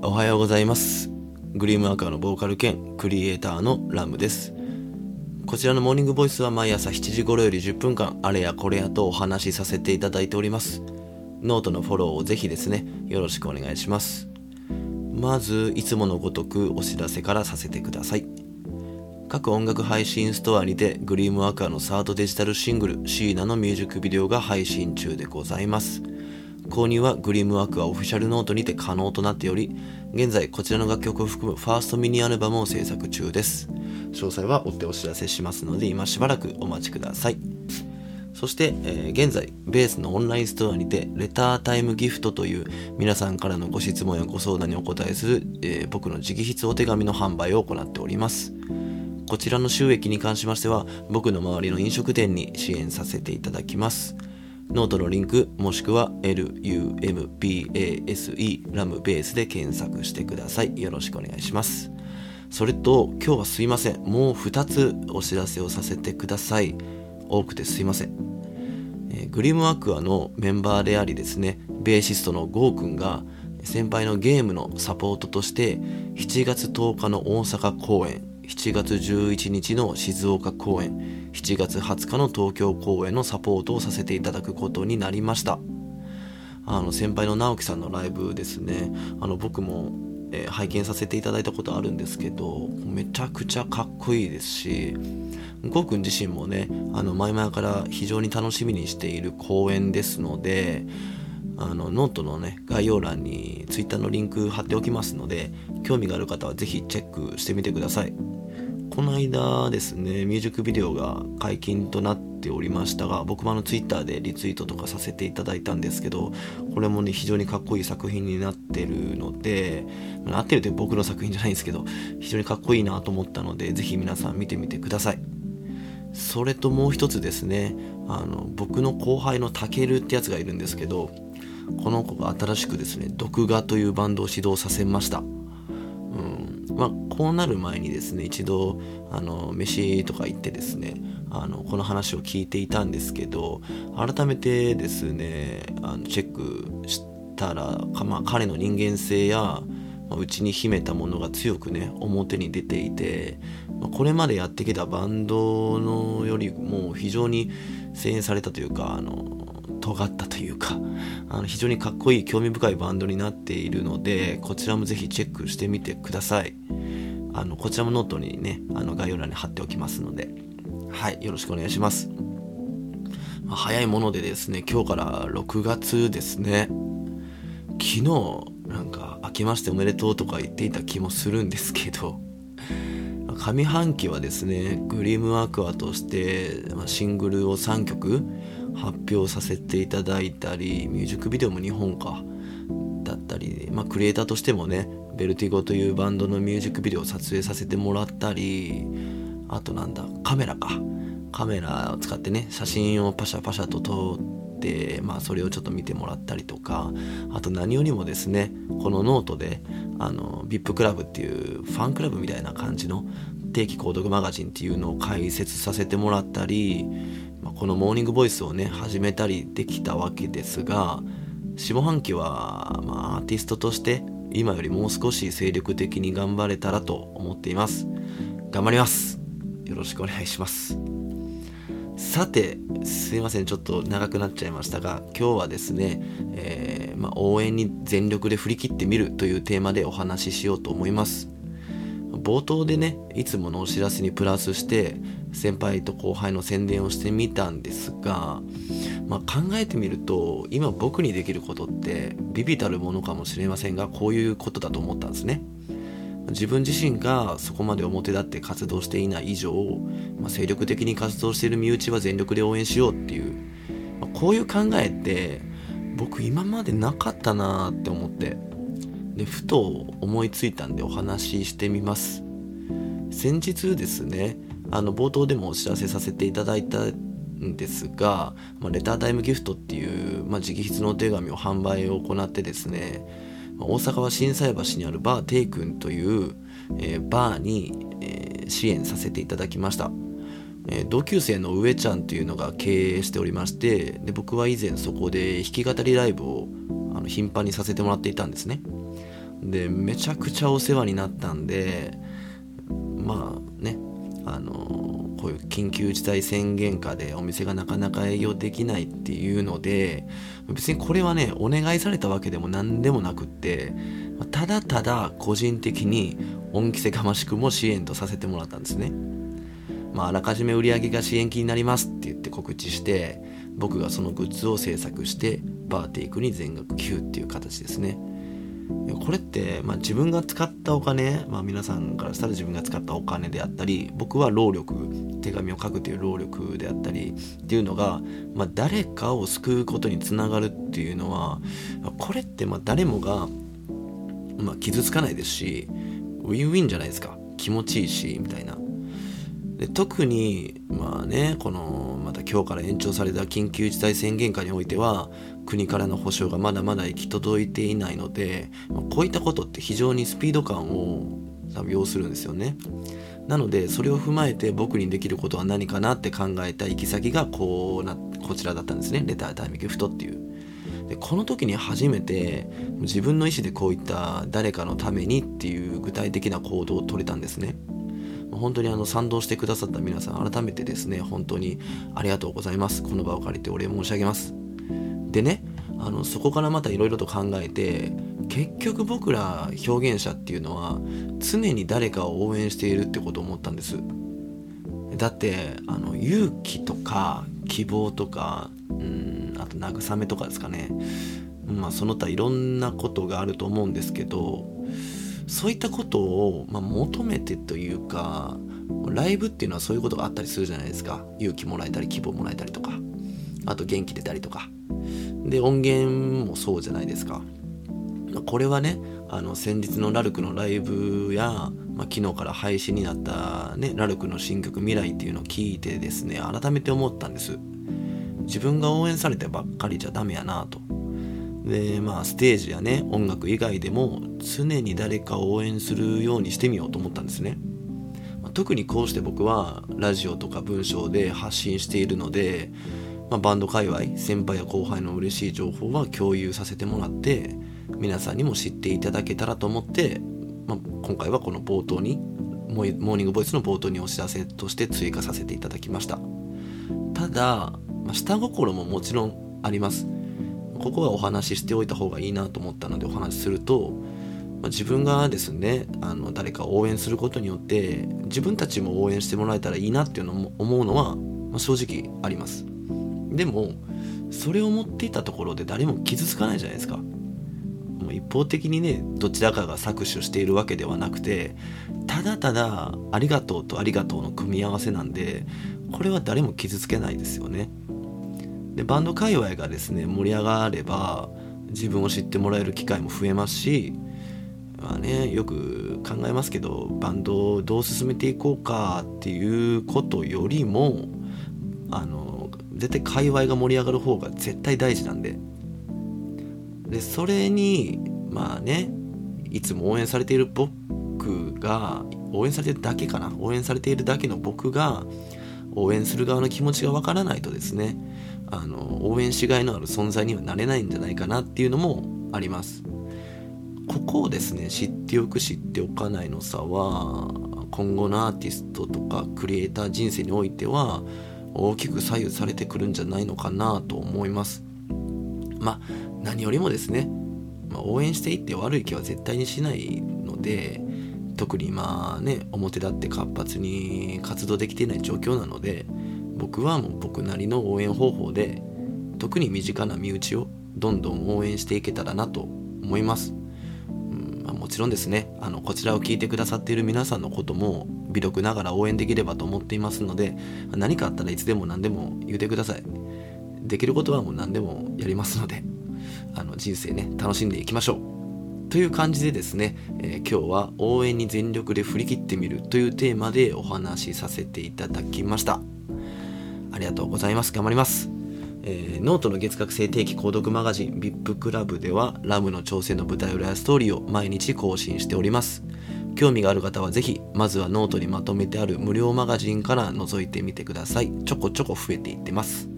おはようございます。グリームアカーのボーカル兼クリエイターのラムです。こちらのモーニングボイスは毎朝7時頃より10分間あれやこれやとお話しさせていただいております。ノートのフォローをぜひですねよろしくお願いします。まずいつものごとくお知らせからさせてください。各音楽配信ストアにてグリームアカーのサードデジタルシングルシーナのミュージックビデオが配信中でございます。購入はグリームワークはオフィシャルノートにて可能となっており、現在こちらの楽曲を含むファーストミニアルバムを制作中です。詳細は追ってお知らせしますので、今しばらくお待ちください。そして、えー、現在、ベースのオンラインストアにて、レタータイムギフトという皆さんからのご質問やご相談にお答えする、えー、僕の直筆お手紙の販売を行っております。こちらの収益に関しましては、僕の周りの飲食店に支援させていただきます。ノートのリンクもしくは LUMBASE ラムベースで検索してください。よろしくお願いします。それと今日はすいません。もう2つお知らせをさせてください。多くてすいません。えー、グリムアクアのメンバーでありですね、ベーシストのゴーくんが先輩のゲームのサポートとして7月10日の大阪公演7月11日の静岡公演7月20日の東京公演のサポートをさせていただくことになりました。あの先輩の直樹さんのライブですね。あの僕も、えー、拝見させていただいたことあるんですけどめちゃくちゃかっこいいですしゴーくん自身もねあの前々から非常に楽しみにしている公演ですのであのノートのね概要欄に Twitter のリンク貼っておきますので興味がある方は是非チェックしてみてくださいこの間ですね、ミュージックビデオが解禁となっておりましたが、僕もあの twitter でリツイートとかさせていただいたんですけど、これもね、非常にかっこいい作品になってるので、なってるって僕の作品じゃないんですけど、非常にかっこいいなと思ったので、ぜひ皆さん見てみてください。それともう一つですね、あの、僕の後輩のたけるってやつがいるんですけど、この子が新しくですね、毒画というバンドを指導させましたうん。まあ、こうなる前にですね一度あの飯とか行ってですねあのこの話を聞いていたんですけど改めてですねあのチェックしたら、まあ、彼の人間性やうちに秘めたものが強くね表に出ていて、ま、これまでやってきたバンドのよりも非常に声援されたというかあの尖ったというかあの非常にかっこいい興味深いバンドになっているのでこちらもぜひチェックしてみてください。あのこちらもノートにねあの概要欄に貼っておきますので。はいよろしくお願いします、まあ、早いものでですね今日から6月ですね。昨日なんか明けましておめでとうとか言っていた気もするんですけど上半期はですねグリームアクアとしてシングルを3曲発表させていただいたりミュージックビデオも2本かだったり、まあ、クリエイターとしてもねベルティゴというバンドのミュージックビデオを撮影させてもらったりあとなんだカメラか。カメラを使ってね写真をパシャパシャと撮ってまあそれをちょっと見てもらったりとかあと何よりもですねこのノートであの VIP クラブっていうファンクラブみたいな感じの定期購読マガジンっていうのを開設させてもらったりまあ、このモーニングボイスをね始めたりできたわけですが下半期は、まあ、アーティストとして今よりもう少し精力的に頑張れたらと思っています。頑張ります。よろしくお願いします。さてすいません。ちょっと長くなっちゃいましたが今日はですね、えー、まあ、応援に全力で振り切ってみるというテーマでお話ししようと思います。冒頭でねいつものお知らせにプラスして先輩と後輩の宣伝をしてみたんですが、まあ、考えてみると今僕にできることってビビたるものかもしれませんがこういうことだと思ったんですね。自分自身がそこまで表立って活動していない以上、まあ、精力的に活動している身内は全力で応援しようっていう、まあ、こういう考えって僕今までなかったなって思って。でふと思いついたんでお話ししてみます。先日ですねあの冒頭でもお知らせさせていただいたんですが、まあ、レタータイムギフトっていう、まあ、直筆のお手紙を販売を行ってですね、大阪は心斎橋にあるバーテイ君という、えー、バーに、えー、支援させていただきました、えー、同級生の上ちゃんというのが経営しておりましてで僕は以前そこで弾き語りライブをあの頻繁にさせてもらっていたんですねでめちゃくちゃお世話になったんでまあねあのこういう緊急事態宣言下でお店がなかなか営業できないっていうので別にこれはねお願いされたわけでも何でもなくってただただ個人的に恩着せがましくも支援とさせてもらったんですね。まあ、あらかじめ売り上げが支援金になりますって言って告知して僕がそのグッズを制作してバーテイクに全額寄付っていう形ですね。これって、まあ、自分が使ったお金、まあ、皆さんからしたら自分が使ったお金であったり僕は労力手紙を書くという労力であったりっていうのが、まあ、誰かを救うことにつながるっていうのはこれってま誰もが、ま傷つかないですしウィンウィンじゃないですか気持ちいいしみたいなで特にまあねこのまた今日から延長された緊急事態宣言下においては国からの保障がまだまだ行き届いていないので、まこういったことって非常にスピード感を多分要するんですよね。なのでそれを踏まえて僕にできることは何かなって考えた行き先がこうなこちらだったんですねレタータイムギフトっていう。でこの時に初めて自分の意思でこういった誰かのためにっていう具体的な行動を取れたんですね。本当にあの賛同してくださった皆さん改めてですね本当にありがとうございます。この場を借りてお礼申し上げます。でねあのそこからまたいろいろと考えて結局僕ら表現者っていうのは常に誰かを応援しているってことを思ったんです。だってあの勇気とか希望とかうんあと慰めとかですかね。まあその他いろんなことがあると思うんですけどそういったことを、まあ、求めてというかライブっていうのはそういうことがあったりするじゃないですか。勇気もらえたり希望もらえたりとか。あと元気出たりとか。で音源もそうじゃないですか。これはねあの先日のラルクのライブや、まあ、昨日から配信になった、ね、ラルクの新曲「未来」っていうのを聞いてですね改めて思ったんです。自分が応援されてばっかりじゃダメやなと。でまあステージやね音楽以外でも常に誰かを応援するようにしてみようと思ったんですね。特にこうして僕はラジオとか文章で発信しているのでまあ、バンド界隈先輩や後輩の嬉しい情報は共有させてもらって皆さんにも知っていただけたらと思って、まあ、今回はこの冒頭にモーニングボイスの冒頭にお知らせとして追加させていただきました。ただ、まあ、下心ももちろんあります。ここはお話ししておいた方がいいなと思ったのでお話しすると、まあ、自分がですねあの誰かを応援することによって自分たちも応援してもらえたらいいなっていうのも思うのは、まあ、正直あります。でもそれを持っていたところで誰も傷つかないじゃないですか。もう一方的にねどちらかが搾取しているわけではなくてただただありがとうとありがとうの組み合わせなんでこれは誰も傷つけないですよね。でバンド界隈がですね盛り上がれば自分を知ってもらえる機会も増えますしまあねよく考えますけどバンドをどう進めていこうかっていうことよりもあの絶対界隈が盛り上がる方が絶対大事なんで。でそれにまあねいつも応援されている僕が応援されてるだけかな応援されているだけの僕が応援する側の気持ちがわからないとですねあの応援しがいのある存在にはなれないんじゃないかなっていうのもあります。ここをですね知っておく知っておかないの差は今後のアーティストとかクリエイター人生においては大きく左右されてくるんじゃないのかなと思います。まあ何よりもですね、まあ、応援していって悪い気は絶対にしないので特に今ね表立って活発に活動できていない状況なので僕はもう僕なりの応援方法で特に身近な身内をどんどん応援していけたらなと思います、うんまあ、もちろんですねあのこちらを聞いてくださっている皆さんのことも微力ながら応援できればと思っていますので何かあったらいつでも何でも言うてください。できることはもう何でもやりますのであの人生ね楽しんでいきましょう。という感じでですね、えー、今日は応援に全力で振り切ってみるというテーマでお話しさせていただきました。ありがとうございます。頑張ります。えー、ノートの月額制定期購読マガジン VIP クラブではラムの挑戦の舞台裏やストーリーを毎日更新しております。興味がある方はぜひまずはノートにまとめてある無料マガジンから覗いてみてください。ちょこちょこ増えていってます、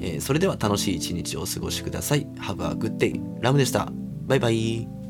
えー、それでは楽しい一日をお過ごしください。Have a good day ラムでした。バイバイ。